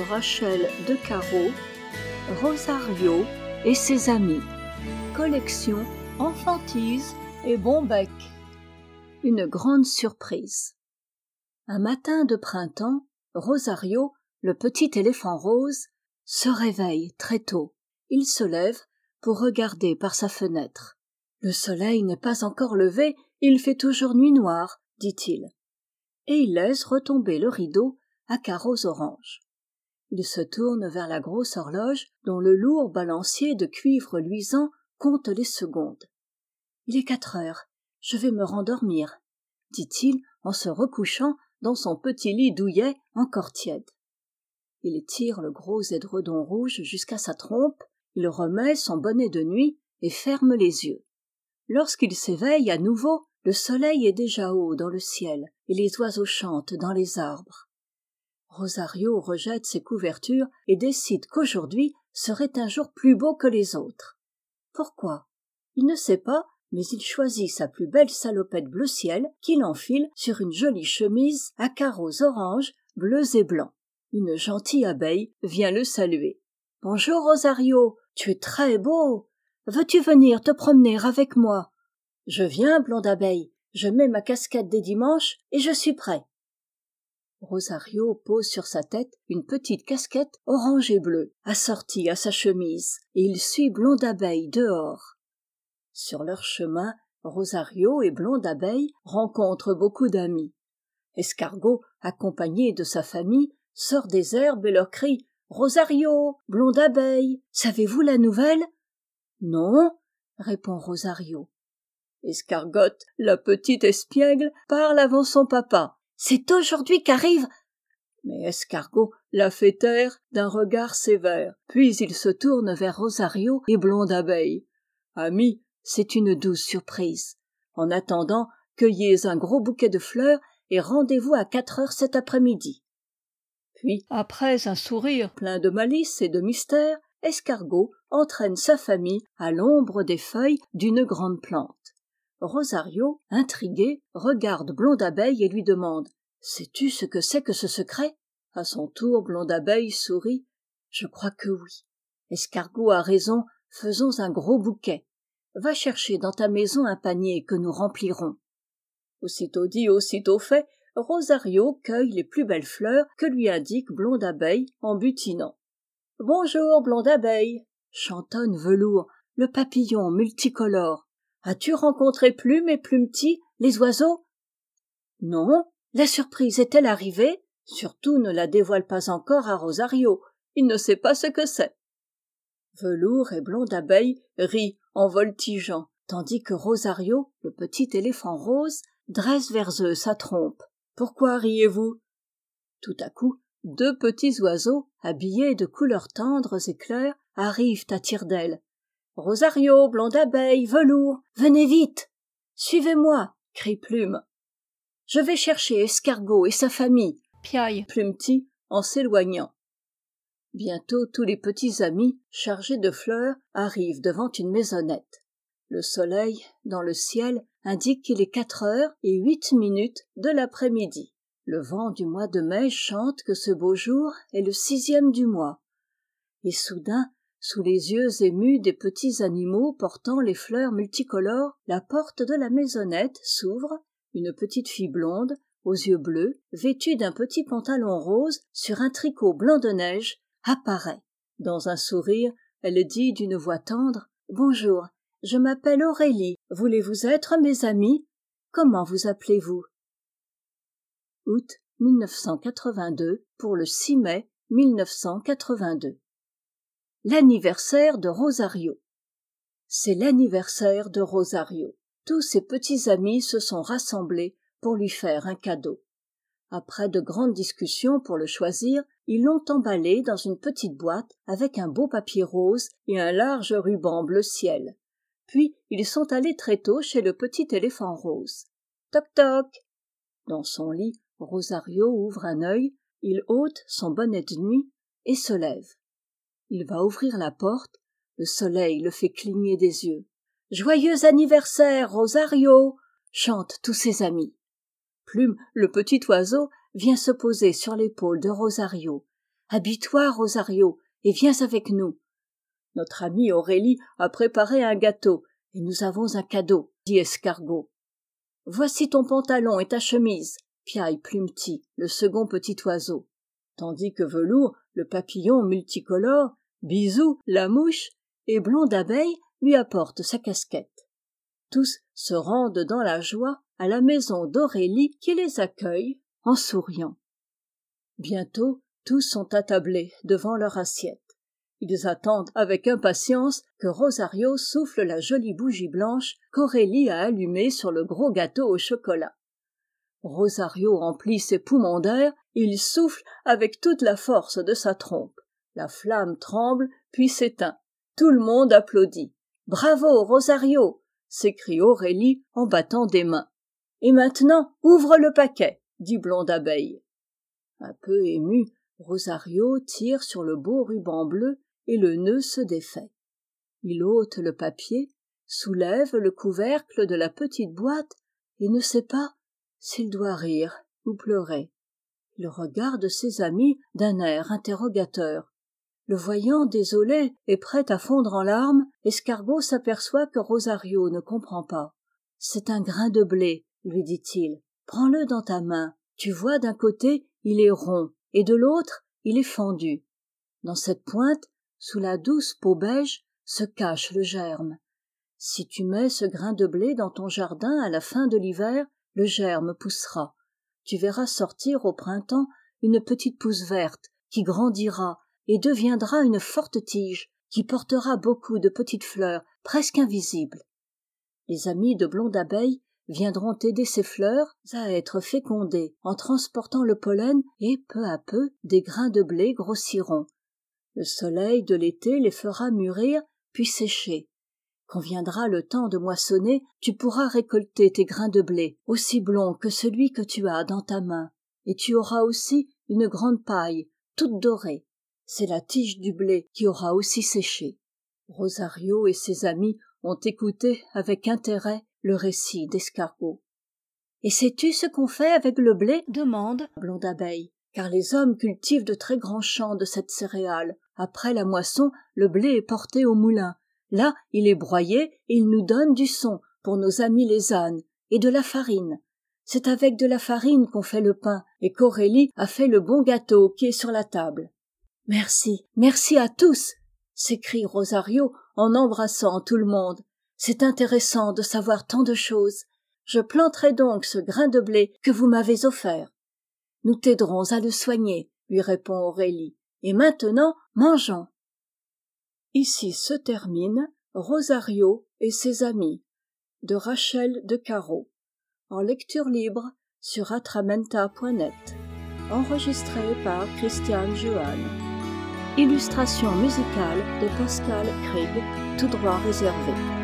Rachel de Caro, Rosario et ses amis. Collection Enfantise et Bon Bec. Une grande surprise. Un matin de printemps, Rosario, le petit éléphant rose, se réveille très tôt. Il se lève pour regarder par sa fenêtre. Le soleil n'est pas encore levé, il fait toujours nuit noire, dit-il. Et il laisse retomber le rideau à carreaux orange. Il se tourne vers la grosse horloge dont le lourd balancier de cuivre luisant compte les secondes. Il est quatre heures. Je vais me rendormir, dit-il en se recouchant dans son petit lit douillet encore tiède. Il tire le gros édredon rouge jusqu'à sa trompe, il remet son bonnet de nuit et ferme les yeux. Lorsqu'il s'éveille à nouveau, le soleil est déjà haut dans le ciel et les oiseaux chantent dans les arbres. Rosario rejette ses couvertures et décide qu'aujourd'hui serait un jour plus beau que les autres. Pourquoi? Il ne sait pas, mais il choisit sa plus belle salopette bleu ciel qu'il enfile sur une jolie chemise à carreaux orange, bleus et blancs. Une gentille abeille vient le saluer. Bonjour Rosario, tu es très beau. Veux-tu venir te promener avec moi? Je viens, blonde abeille. Je mets ma casquette des dimanches et je suis prêt. Rosario pose sur sa tête une petite casquette orange et bleue, assortie à sa chemise, et il suit Blonde Abeille dehors. Sur leur chemin, Rosario et Blonde Abeille rencontrent beaucoup d'amis. Escargot, accompagné de sa famille, sort des herbes et leur crie Rosario, Blonde Abeille, savez-vous la nouvelle? Non, répond Rosario. Escargotte, la petite espiègle, parle avant son papa c'est aujourd'hui qu'arrive. Mais Escargot la fait taire d'un regard sévère, puis il se tourne vers Rosario et Blonde Abeille. Ami, c'est une douce surprise. En attendant, cueillez un gros bouquet de fleurs et rendez-vous à quatre heures cet après-midi. Puis, après un sourire plein de malice et de mystère, Escargot entraîne sa famille à l'ombre des feuilles d'une grande plante. Rosario, intrigué, regarde Blonde Abeille et lui demande Sais-tu ce que c'est que ce secret? À son tour, Blonde Abeille sourit. Je crois que oui. Escargot a raison, faisons un gros bouquet. Va chercher dans ta maison un panier que nous remplirons. Aussitôt dit, aussitôt fait, Rosario cueille les plus belles fleurs que lui indique Blonde Abeille en butinant. Bonjour, Blonde Abeille, chantonne Velours, le papillon multicolore. As-tu rencontré Plume et Plumetis, les oiseaux? Non. La surprise est-elle arrivée? Surtout ne la dévoile pas encore à Rosario. Il ne sait pas ce que c'est. Velours et Blonde Abeille rient en voltigeant, tandis que Rosario, le petit éléphant rose, dresse vers eux sa trompe. Pourquoi riez-vous? Tout à coup, deux petits oiseaux, habillés de couleurs tendres et claires, arrivent à tire-d'aile Rosario, blonde abeille, velours, venez vite. Suivez-moi, crie Plume. Je vais chercher Escargot et sa famille, piaille Plumetis en s'éloignant. Bientôt tous les petits amis, chargés de fleurs, arrivent devant une maisonnette. Le soleil, dans le ciel, indique qu'il est quatre heures et huit minutes de l'après-midi. Le vent du mois de mai chante que ce beau jour est le sixième du mois. Et soudain, sous les yeux émus des petits animaux portant les fleurs multicolores, la porte de la maisonnette s'ouvre, une petite fille blonde, aux yeux bleus, vêtue d'un petit pantalon rose sur un tricot blanc de neige, apparaît. Dans un sourire, elle dit d'une voix tendre Bonjour, je m'appelle Aurélie. Voulez-vous être mes amis? Comment vous appelez-vous? Août 1982 pour le 6 mai 1982 l'anniversaire de Rosario. C'est l'anniversaire de Rosario. Tous ses petits amis se sont rassemblés pour lui faire un cadeau. Après de grandes discussions pour le choisir, ils l'ont emballé dans une petite boîte avec un beau papier rose et un large ruban bleu ciel. Puis ils sont allés très tôt chez le petit éléphant rose. Toc toc. Dans son lit, Rosario ouvre un œil, il ôte son bonnet de nuit et se lève. Il va ouvrir la porte, le soleil le fait cligner des yeux. Joyeux anniversaire, Rosario chantent tous ses amis. Plume, le petit oiseau, vient se poser sur l'épaule de Rosario. habille-toi rosario et viens avec nous notre amie aurélie a préparé un gâteau et nous avons un cadeau dit escargot voici ton pantalon et ta chemise piaille plumetit le second petit oiseau tandis que velours le papillon multicolore bisou la mouche et blonde abeille lui apportent sa casquette. Tous se rendent dans la joie à la maison d'aurélie qui les accueille en souriant. Bientôt tous sont attablés devant leur assiette. Ils attendent avec impatience que rosario souffle la jolie bougie blanche qu'aurélie a allumée sur le gros gâteau au chocolat. Rosario remplit ses poumons d'air il souffle avec toute la force de sa trompe la flamme tremble puis s'éteint. Tout le monde applaudit bravo rosario! s'écrie aurélie en battant des mains et maintenant ouvre le paquet! dit blonde abeille. Un peu ému rosario tire sur le beau ruban bleu et le nœud se défait. Il ôte le papier soulève le couvercle de la petite boîte et ne sait pas s'il doit rire ou pleurer. Il regarde ses amis d'un air interrogateur le voyant désolé et prêt à fondre en larmes escargot s'aperçoit que rosario ne comprend pas c'est un grain de blé lui dit-il prends-le dans ta main. Tu vois d'un côté il est rond et de l'autre il est fendu dans cette pointe sous la douce peau beige se cache le germe. Si tu mets ce grain de blé dans ton jardin à la fin de l'hiver le germe poussera. Tu verras sortir au printemps une petite pousse verte qui grandira et deviendra une forte tige qui portera beaucoup de petites fleurs presque invisibles. Les amis de blonde abeille viendront aider ces fleurs à être fécondées en transportant le pollen et peu à peu des grains de blé grossiront. Le soleil de l'été les fera mûrir puis sécher. Quand viendra le temps de moissonner tu pourras récolter tes grains de blé aussi blonds que celui que tu as dans ta main. Et tu auras aussi une grande paille toute dorée c'est la tige du blé qui aura aussi séché. Rosario et ses amis ont écouté avec intérêt le récit d'escargot. Et sais-tu ce qu'on fait avec le blé? Demande. Blonde abeille. Car les hommes cultivent de très grands champs de cette céréale. Après la moisson le blé est porté au moulin. Là il est broyé et il nous donne du son pour nos amis les ânes et de la farine. C'est avec de la farine qu'on fait le pain et qu'aurélie a fait le bon gâteau qui est sur la table merci merci à tous s'écrie rosario en embrassant tout le monde. C'est intéressant de savoir tant de choses. Je planterai donc ce grain de blé que vous m'avez offert. Nous t'aiderons à le soigner lui répond aurélie. Et maintenant mangeons. Ici se termine rosario et ses amis de rachel de Caro en lecture libre sur atramenta.net enregistré par christiane illustration musicale de pascal Krieg tout droit réservé